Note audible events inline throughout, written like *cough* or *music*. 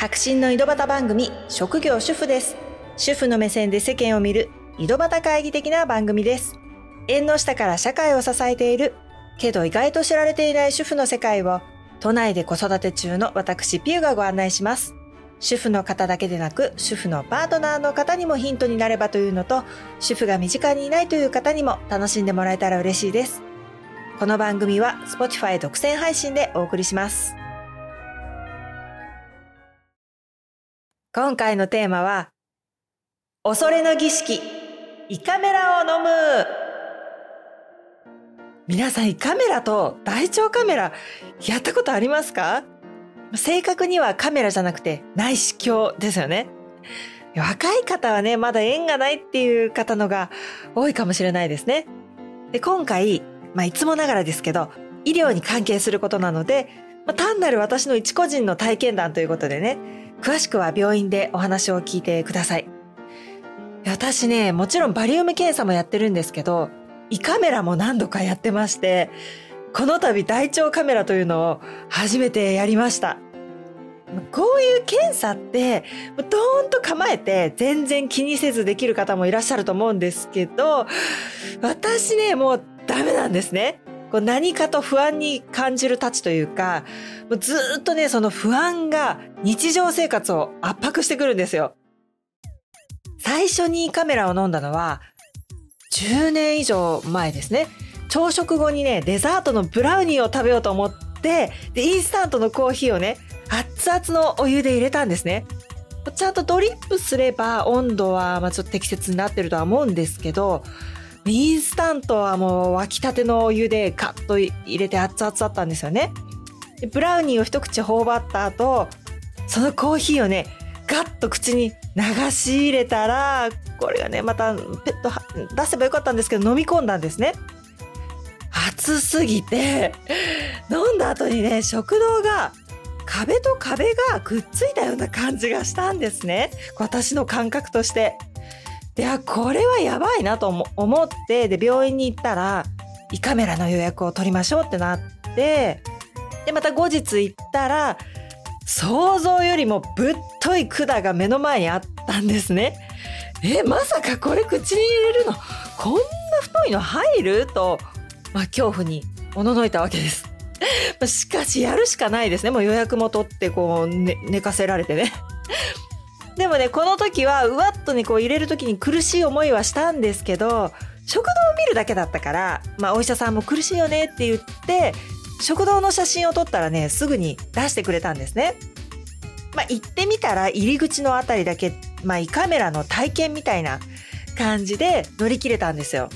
白真の井戸端番組職業主婦です。主婦の目線で世間を見る井戸端会議的な番組です。縁の下から社会を支えているけど意外と知られていない主婦の世界を都内で子育て中の私ピューがご案内します。主婦の方だけでなく主婦のパートナーの方にもヒントになればというのと主婦が身近にいないという方にも楽しんでもらえたら嬉しいです。この番組は Spotify 独占配信でお送りします。今回のテーマは恐れの儀式胃カメラを飲む皆さん胃カメラと大腸カメラやったことありますか？正確にはカメラじゃなくて内視鏡ですよね。若い方はね、まだ縁がないっていう方のが多いかもしれないですね。で、今回、まあ、いつもながらですけど、医療に関係することなので、まあ、単なる私の一個人の体験談ということでね、詳しくは病院でお話を聞いてください。私ね、もちろんバリウム検査もやってるんですけど、胃カメラも何度かやってまして、この度大腸カメラというのを初めてやりました。こういう検査って、ドーンと構えて全然気にせずできる方もいらっしゃると思うんですけど、私ね、もうダメなんですね。こう何かと不安に感じるたちというか、もうずっとね、その不安が日常生活を圧迫してくるんですよ。最初にカメラを飲んだのは、10年以上前ですね。朝食後にね、デザートのブラウニーを食べようと思って、で、インスタントのコーヒーをね、熱々のお湯で入れたんですね。ちゃんとドリップすれば温度はまちょっと適切になってるとは思うんですけど、インスタントはもう沸きたてのお湯でカッと入れて熱々だったんですよね。でブラウニーを一口頬張った後、そのコーヒーをね、ガッと口に流し入れたら、これがね、またペット出せばよかったんですけど飲み込んだんですね。暑すぎて、飲んだ後にね、食道が壁と壁がくっついたような感じがしたんですね。私の感覚として。で、あ、これはやばいなと思って、で、病院に行ったら、胃カメラの予約を取りましょうってなって、で、また後日行ったら、想像よりもぶっとい管が目の前にあったんですね。え、まさかこれ口に入れるの？こんな太いの入る？とまあ、恐怖におののいたわけです。しかしやるしかないですね。もう予約も取ってこう、ね、寝かせられてね。でもね、この時はうわっとね、こう入れる時に苦しい思いはしたんですけど、食堂を見るだけだったから、まあお医者さんも苦しいよねって言って、食堂の写真を撮ったらね、すぐに出してくれたんですね。まあ行ってみたら入り口の辺りだけ、まあ胃カメラの体験みたいな感じで乗り切れたんですよ。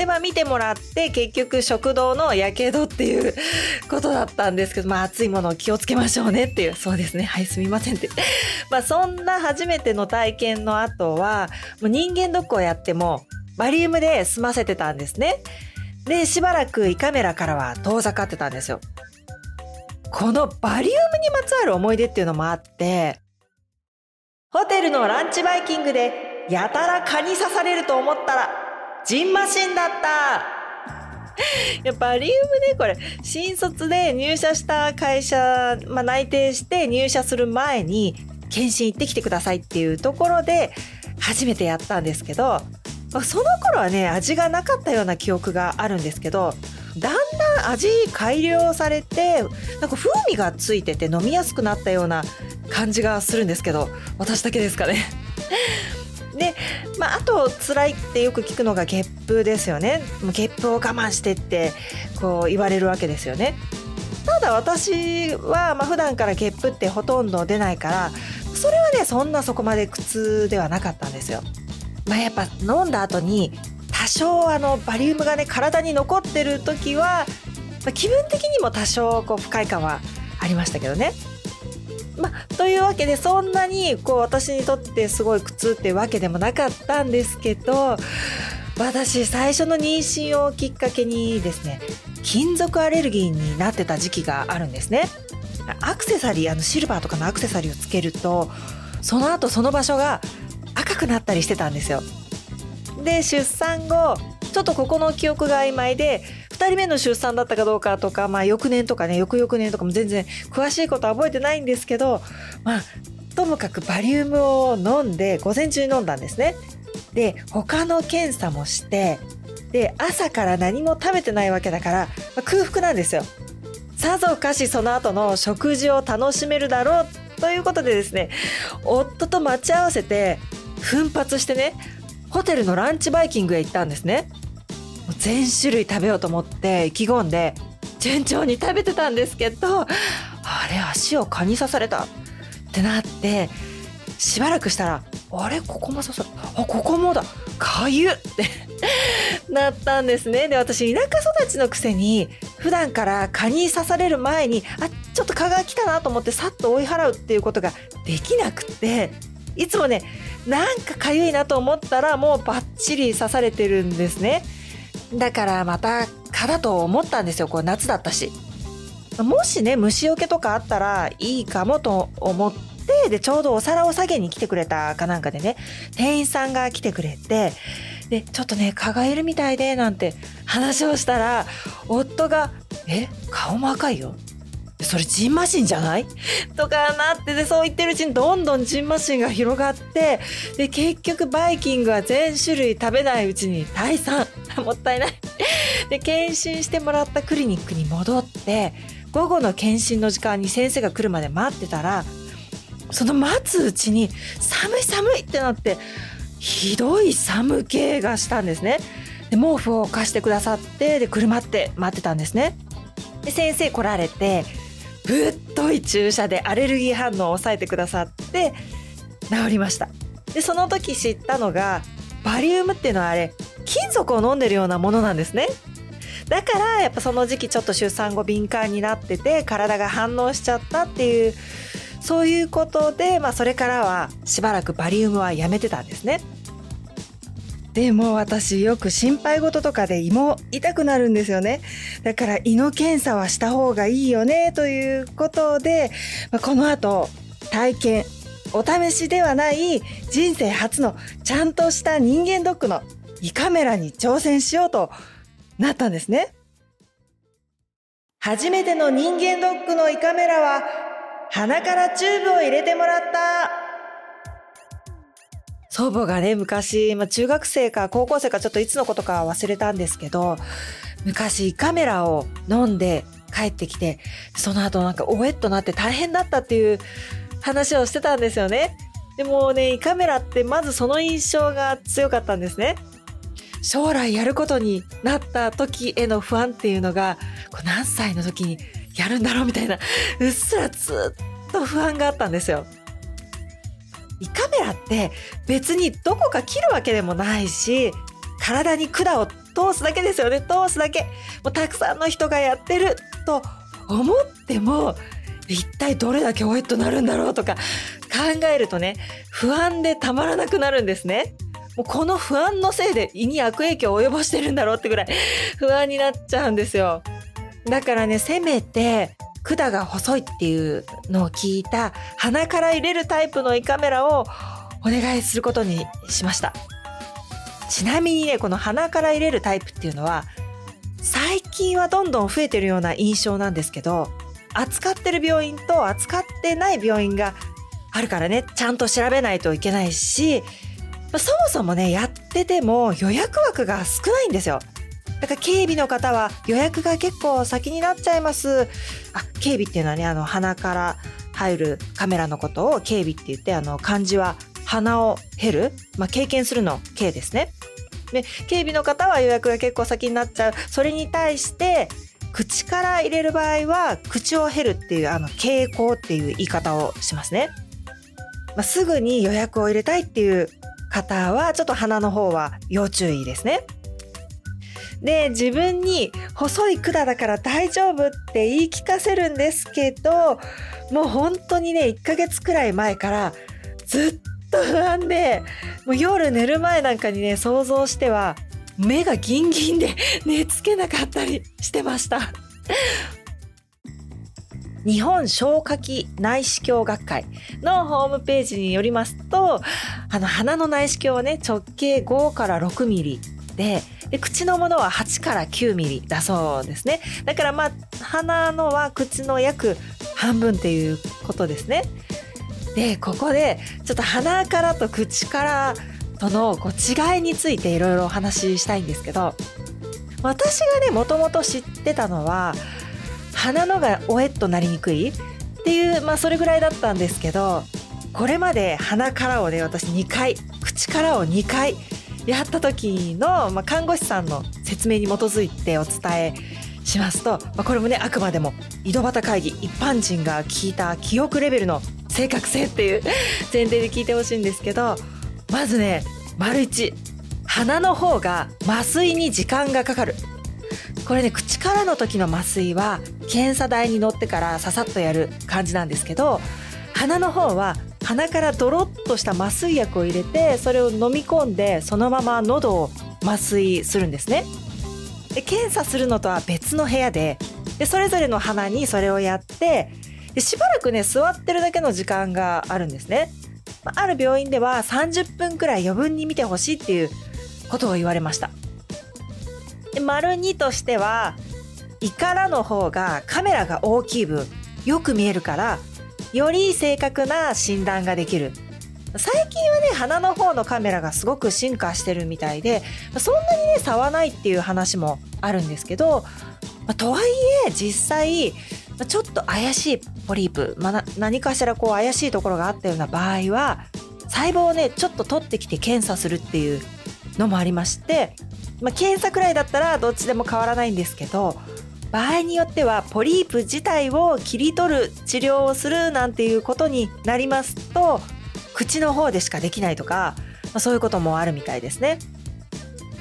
で、まあ見てもらって結局食堂のやけどっていうことだったんですけど、まあ熱いものを気をつけましょうねっていう、そうですね、はいすみませんって。まあそんな初めての体験の後は、もう人間ドックをやってもバリウムで済ませてたんですね。で、しばらく胃カメラからは遠ざかってたんですよ。このバリウムにまつわる思い出っていうのもあって、ホテルのランチバイキングでやたら蚊に刺されると思ったらジンマシンだった。やっぱリウムねこれ新卒で入社した会社、まあ、内定して入社する前に検診行ってきてくださいっていうところで初めてやったんですけどその頃はね味がなかったような記憶があるんですけどだんだん味改良されてなんか風味がついてて飲みやすくなったような感じがするんですけど私だけですかね。で、まあ、あと辛いってよく聞くのがゲップですよね。ゲップを我慢してってこう言われるわけですよね。ただ私は、まあ、普段からゲップってほとんど出ないからそれはねそんなそこまで苦痛ではなかったんですよ、まあ、やっぱ飲んだ後に多少あのバリウムがね体に残ってる時は、まあ、気分的にも多少こう不快感はありましたけどね。まあ、というわけでそんなにこう私にとってすごい苦痛ってわけでもなかったんですけど私最初の妊娠をきっかけにですね金属アレルギーになってた時期があるんですね。アクセサリーあのシルバーとかのアクセサリーをつけるとその後その場所が赤くなったりしてたんですよ。で出産後ちょっとここの記憶が曖昧で普人目の出産だったかどうかとか、まあ、翌年とかね翌々年とかも全然詳しいことは覚えてないんですけど、まあ、ともかくバリウムを飲んで午前中に飲んだんですね。で他の検査もしてで朝から何も食べてないわけだから、まあ、空腹なんですよ。さぞかしその後の食事を楽しめるだろうということでですね夫と待ち合わせて奮発してねホテルのランチバイキングへ行ったんですね全種類食べようと思って意気込んで順調に食べてたんですけどあれ足を蚊に刺された。ってなってしばらくしたらあれここも刺さるあここもだ。かゆっ。てなったんですね。で私田舎育ちのくせに普段から蚊に刺される前にあちょっと蚊が来たなと思ってさっと追い払うっていうことができなくていつもねなんかかゆいなと思ったらもうバッチリ刺されてるんですね。だからまた蚊だと思ったんですよ。こう夏だったし。もしね虫除けとかあったらいいかもと思ってでちょうどお皿を下げに来てくれたかなんかでね店員さんが来てくれてでちょっとね蚊がいるみたいでなんて話をしたら夫が「え顔も赤いよ」それジンマシンじゃない？とかなってでそう言ってるうちにどんどんジンマシンが広がってで結局バイキングは全種類食べないうちに退散。*laughs* もったいない。で検診してもらったクリニックに戻って午後の検診の時間に先生が来るまで待ってたらその待つうちに寒い寒いってなってひどい寒気がしたんですね。で毛布を貸してくださってで車って待ってたんですね。で先生来られてぶっとい注射でアレルギー反応を抑えてくださって治りました。でその時知ったのがバリウムっていうのはあれ金属を飲んでるようなものなんですねだからやっぱその時期ちょっと出産後敏感になってて体が反応しちゃったっていうそういうことで、まあ、それからはしばらくバリウムはやめてたんですねでも私よく心配事とかで胃も痛くなるんですよね。だから胃の検査はした方がいいよねということで、まあこの後体験、お試しではない人生初のちゃんとした人間ドックの胃カメラに挑戦しようとなったんですね。初めての人間ドックの胃カメラは鼻からチューブを入れてもらった祖母がね、昔、まあ、中学生か高校生かちょっといつのことか忘れたんですけど、昔胃カメラを飲んで帰ってきて、その後なんかおえっとなって大変だったっていう話をしてたんですよね。でもね、胃カメラってまずその印象が強かったんですね。将来やることになった時への不安っていうのが、こう何歳の時にやるんだろうみたいな、うっすらずっと不安があったんですよ。胃カメラって別にどこか切るわけでもないし体に管を通すだけですよね通すだけもうたくさんの人がやってると思っても一体どれだけおえっとなるんだろうとか考えるとね不安でたまらなくなるんですね。もうこの不安のせいで胃に悪影響を及ぼしてるんだろうってぐらい *laughs* 不安になっちゃうんですよ。だからねせめて管が細いっていうのを聞いた鼻から入れるタイプの胃カメラをお願いすることにしました。ちなみにね、この鼻から入れるタイプっていうのは、最近はどんどん増えてるような印象なんですけど、扱ってる病院と扱ってない病院があるからね、ちゃんと調べないといけないし、まあそもそもね、やってても予約枠が少ないんですよ。だから警備の方は予約が結構先になっちゃいます。あ、警備っていうのはね、あの、鼻から入るカメラのことを警備って言って、あの、漢字は鼻を減る、まあ、経験するの警ですね。で、警備の方は予約が結構先になっちゃう。それに対して、口から入れる場合は、口を減るっていう、あの、傾向っていう言い方をしますね。まあ、すぐに予約を入れたいっていう方は、ちょっと鼻の方は要注意ですね。で、自分に細い管だから大丈夫って言い聞かせるんですけど、もう本当にね、1ヶ月くらい前からずっと不安で、もう夜寝る前なんかにね、想像しては、目がギンギンで *laughs* 寝つけなかったりしてました。日本消化器内視鏡学会のホームページによりますと、あの鼻の内視鏡はね、直径5から6ミリでで口のものは8から9ミリだそうですね。だからまあ鼻のは口の約半分っていうことですね。でここでちょっと鼻からと口からとのこう違いについていろいろお話ししたいんですけど私がねもともと知ってたのは鼻のがおえっとなりにくいっていうまあそれぐらいだったんですけどこれまで鼻からをね私2回口からを2回やった時の、まあ、看護師さんの説明に基づいてお伝えしますと、まあ、これもねあくまでも井戸端会議一般人が聞いた記憶レベルの正確性っていう前提で聞いてほしいんですけどまずね丸1鼻の方が麻酔に時間がかかる。これね口からの時の麻酔は検査台に乗ってからささっとやる感じなんですけど鼻の方は鼻からドロッとした麻酔薬を入れてそれを飲み込んでそのまま喉を麻酔するんですね。で検査するのとは別の部屋ででそれぞれの鼻にそれをやってでしばらくね座ってるだけの時間があるんですね。ある病院では30分くらい余分に見てほしいっていうことを言われました。で丸2としては胃からの方がカメラが大きい分よく見えるからより正確な診断ができる。最近はね鼻の方のカメラがすごく進化してるみたいでそんなにね差はないっていう話もあるんですけど、まあ、とはいえ実際ちょっと怪しいポリープ、まあ、何かしらこう怪しいところがあったような場合は細胞をねちょっと取ってきて検査するっていうのもありまして、まあ、検査くらいだったらどっちでも変わらないんですけど場合によってはポリープ自体を切り取る治療をするなんていうことになりますと口の方でしかできないとか、まあ、そういうこともあるみたいですね。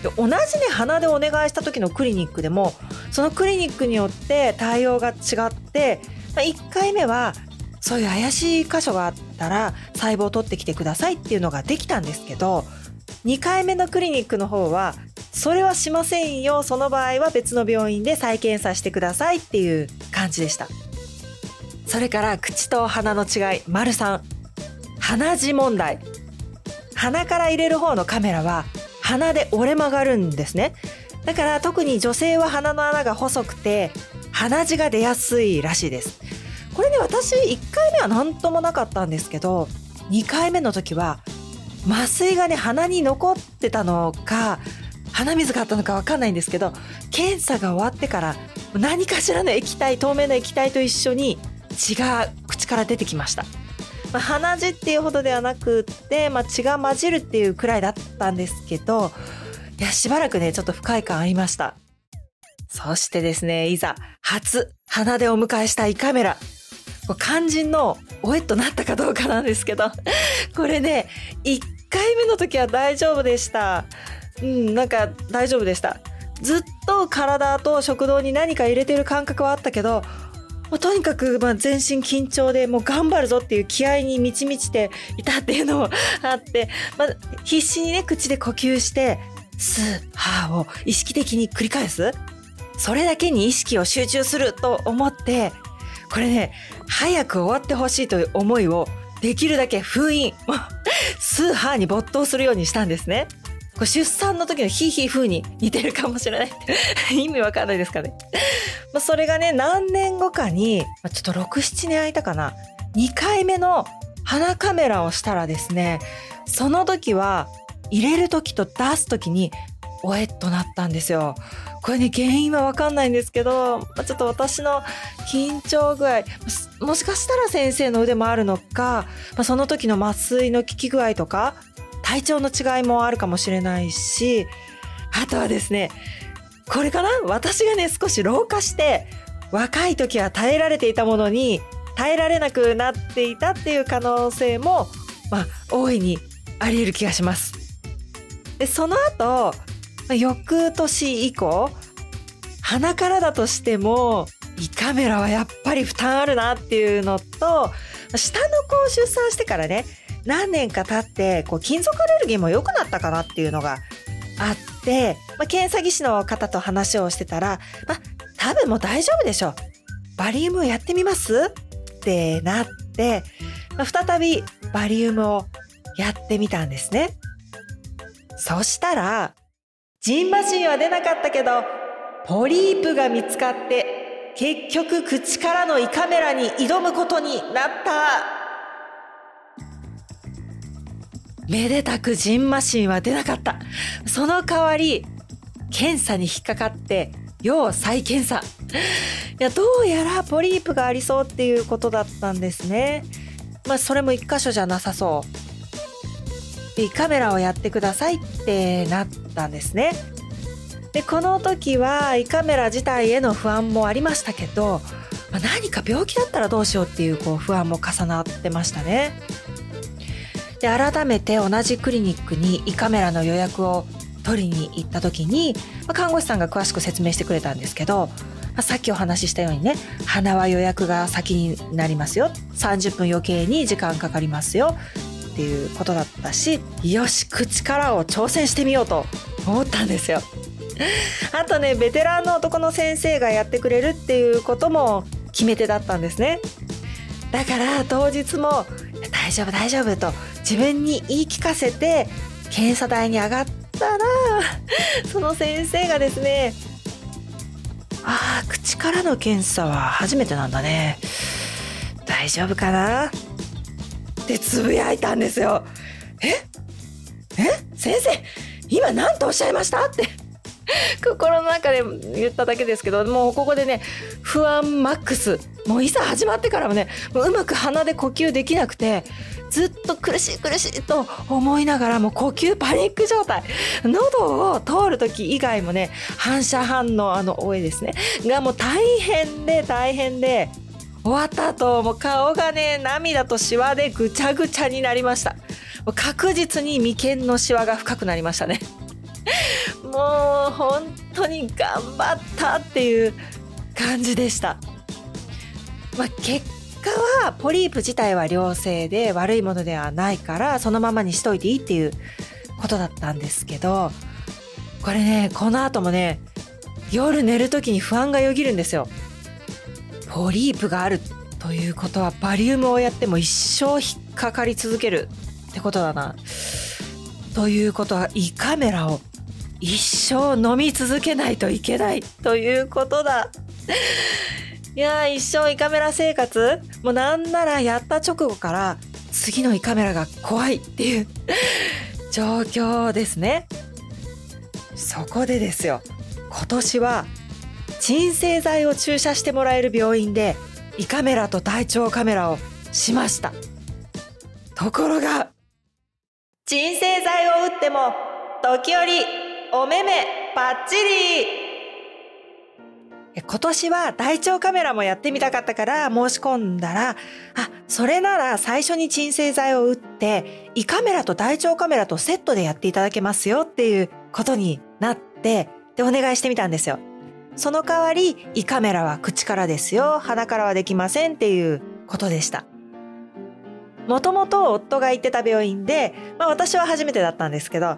で同じね鼻でお願いした時のクリニックでもそのクリニックによって対応が違って、まあ、1回目はそういう怪しい箇所があったら細胞を取ってきてくださいっていうのができたんですけど2回目のクリニックの方はそれはしませんよその場合は別の病院で再検査してくださいっていう感じでした。それから口と鼻の違い。丸3鼻血問題。鼻から入れる方のカメラは鼻で折れ曲がるんですね。だから特に女性は鼻の穴が細くて鼻血が出やすいらしいです。これね私1回目は何ともなかったんですけど2回目の時は麻酔がね鼻に残ってたのか鼻水があったのか分かんないんですけど検査が終わってから何かしらの液体透明な液体と一緒に血が口から出てきました、まあ、鼻血っていうほどではなくって、まあ、血が混じるっていうくらいだったんですけどいやしばらくねちょっと不快感ありました。そしてですねいざ初鼻でお迎えした胃カメラ。肝心のおえっとなったかどうかなんですけどこれね1回目の時は大丈夫でした。うんなんか大丈夫でした。ずっと体と食道に何か入れてる感覚はあったけどもうとにかくまあ全身緊張でもう頑張るぞっていう気合に満ち満ちていたっていうのもあって、まあ、必死にね口で呼吸してスーハーを意識的に繰り返す。それだけに意識を集中すると思ってこれね早く終わってほしいという思いをできるだけ封印 *laughs* スーハーに没頭するようにしたんですね。これ出産の時のヒーヒー風に似てるかもしれない *laughs* 意味わかんないですかね。まあ、それがね、何年後かに、まあ、ちょっと6、7年空いたかな。2回目の鼻カメラをしたらですね、その時は入れる時と出す時におえっとなったんですよ。これね、原因はわかんないんですけど、ちょっと私の緊張具合、もしかしたら先生の腕もあるのか、まあ、その時の麻酔の効き具合とか、体調の違いもあるかもしれないしあとはですねこれかな？私がね少し老化して若い時は耐えられていたものに耐えられなくなっていたっていう可能性もまあ大いにあり得る気がします。でその後翌年以降鼻からだとしても胃カメラはやっぱり負担あるなっていうのと下の子を出産してからね何年か経ってこう金属アレルギーも良くなったかなっていうのがあって、まあ、検査技師の方と話をしてたら、まあ、多分もう大丈夫でしょう。バリウムをやってみますってなって、まあ、再びバリウムをやってみたんですね。そしたら、ジンマシンは出なかったけど、ポリープが見つかって、結局口からの胃カメラに挑むことになった。めでたくジンマシンは出なかった。その代わり、検査に引っかかって、要再検査。いや、どうやらポリープがありそうっていうことだったんですね。まあ、それも一箇所じゃなさそう。胃カメラをやってくださいってなったんですね。で、この時は胃カメラ自体への不安もありましたけど、まあ、何か病気だったらどうしようっていうこう不安も重なってましたね。で改めて同じクリニックに胃カメラの予約を取りに行った時に、まあ、看護師さんが詳しく説明してくれたんですけど、まあ、さっきお話ししたようにね鼻は予約が先になりますよ30分余計に時間かかりますよっていうことだったしよし口からを挑戦してみようと思ったんですよ。あとねベテランの男の先生がやってくれるっていうことも決め手だったんですね。だから当日も大丈夫大丈夫と自分に言い聞かせて検査台に上がったらその先生がですねああ口からの検査は初めてなんだね大丈夫かな？ってつぶやいたんですよ。え？え？先生今何とおっしゃいました？って。*laughs* 心の中で言っただけですけどもうここでね不安マックス。もういざ始まってからもねもううまく鼻で呼吸できなくてずっと苦しい苦しいと思いながらもう呼吸パニック状態。喉を通る時以外もね反射反応あの多いですね。がもう大変で大変で終わった後もう顔がね涙とシワでぐちゃぐちゃになりました確実に眉間のシワが深くなりましたね *laughs* もう本当に頑張ったっていう感じでした。まあ、結果はポリープ自体は良性で悪いものではないからそのままにしといていいっていうことだったんですけどこれねこの後もね夜寝る時に不安がよぎるんですよ。ポリープがあるということはバリウムをやっても一生引っかかり続けるってことだな。ということは胃カメラを一生飲み続けないといけないということだ。いや一生胃カメラ生活もうなんならやった直後から次の胃カメラが怖いっていう状況ですね。そこでですよ今年は鎮静剤を注射してもらえる病院で胃カメラと大腸カメラをしましたところが鎮静剤を打っても時折お目目パッチリ今年は大腸カメラもやってみたかったから申し込んだら、あ、それなら最初に鎮静剤を打って、胃カメラと大腸カメラとセットでやっていただけますよっていうことになって、で、お願いしてみたんですよ。その代わり、胃カメラは口からですよ、鼻からはできませんっていうことでした。もともと夫が行ってた病院で、まあ私は初めてだったんですけど、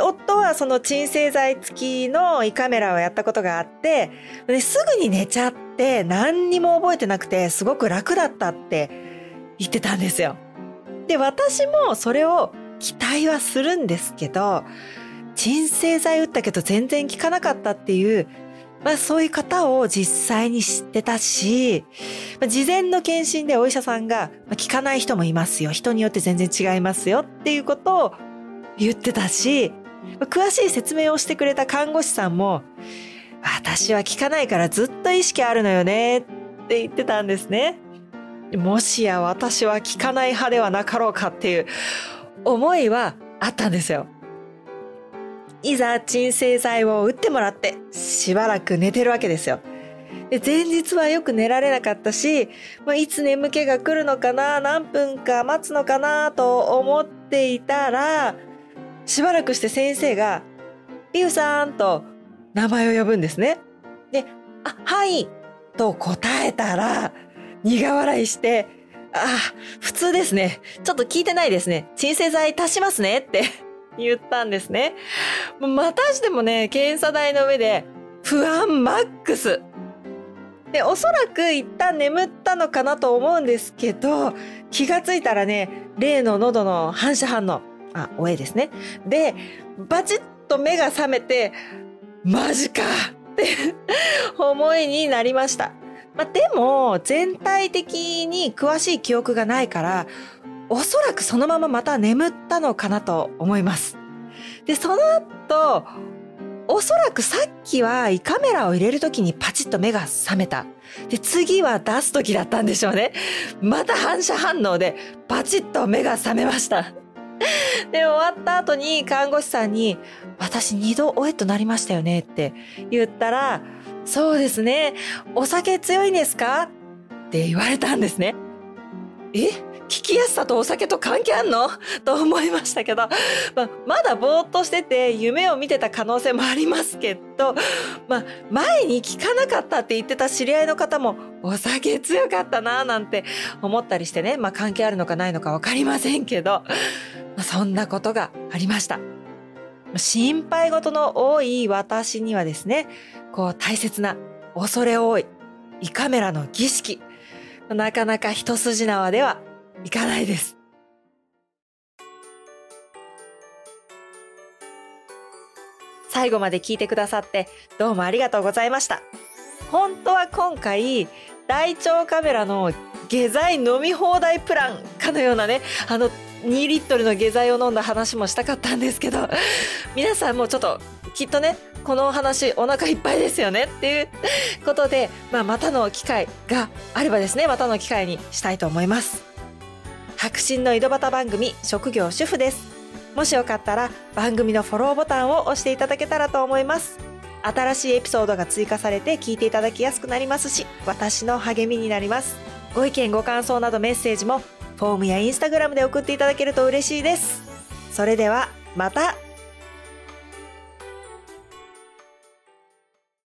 夫はその鎮静剤付きの胃カメラをやったことがあって、すぐに寝ちゃって何にも覚えてなくてすごく楽だったって言ってたんですよ。で、私もそれを期待はするんですけど、鎮静剤打ったけど全然効かなかったっていう、まあそういう方を実際に知ってたし、まあ、事前の検診でお医者さんが、まあ、効かない人もいますよ。人によって全然違いますよっていうことを言ってたし、詳しい説明をしてくれた看護師さんも、私は聞かないからずっと意識あるのよねって言ってたんですね。もしや私は聞かない派ではなかろうかっていう思いはあったんですよ。いざ鎮静剤を打ってもらってしばらく寝てるわけですよ。で前日はよく寝られなかったし、まあ、いつ眠気が来るのかな何分か待つのかなと思っていたらしばらくして先生が、リュウさんと名前を呼ぶんですね。で、あ、はいと答えたら、苦笑いして、あ、普通ですね。ちょっと聞いてないですね。鎮静剤足しますねって言ったんですね。またしてもね、検査台の上で不安マックス。で、おそらく一旦眠ったのかなと思うんですけど、気がついたらね、例の喉の反射反応。あ、おえですね。で、バチッと目が覚めて、マジかって思いになりました。まあ、でも、全体的に詳しい記憶がないから、おそらくそのまままた眠ったのかなと思います。で、その後、おそらくさっきは胃カメラを入れるときにパチッと目が覚めた。で、次は出すときだったんでしょうね。また反射反応でパチッと目が覚めました。で、終わった後に看護師さんに、私二度おえとなりましたよねって言ったら、そうですね。お酒強いんですか？って言われたんですね。え？聞きやすさとお酒と関係あんの？*laughs* と思いましたけど、まあ、まだぼーっとしてて夢を見てた可能性もありますけど、まあ、前に聞かなかったって言ってた知り合いの方もお酒強かったななんて思ったりしてね、まあ、関係あるのかないのかわかりませんけど、まあ、そんなことがありました。心配事の多い私にはですね、こう大切な恐れ多い胃カメラの儀式、なかなか一筋縄ではいかないです。最後まで聞いてくださってどうもありがとうございました。本当は今回、大腸カメラの下剤飲み放題プランかのようなね、あの2リットルの下剤を飲んだ話もしたかったんですけど、皆さんもちょっときっとね、このお話お腹いっぱいですよねっていうことで、まあ、またの機会があればですね、またの機会にしたいと思います。白真の井戸端番組職業主婦です。もしよかったら番組のフォローボタンを押していただけたらと思います。新しいエピソードが追加されて聞いていただきやすくなりますし私の励みになります。ご意見ご感想などメッセージもフォームやインスタグラムで送っていただけると嬉しいです。それではまた。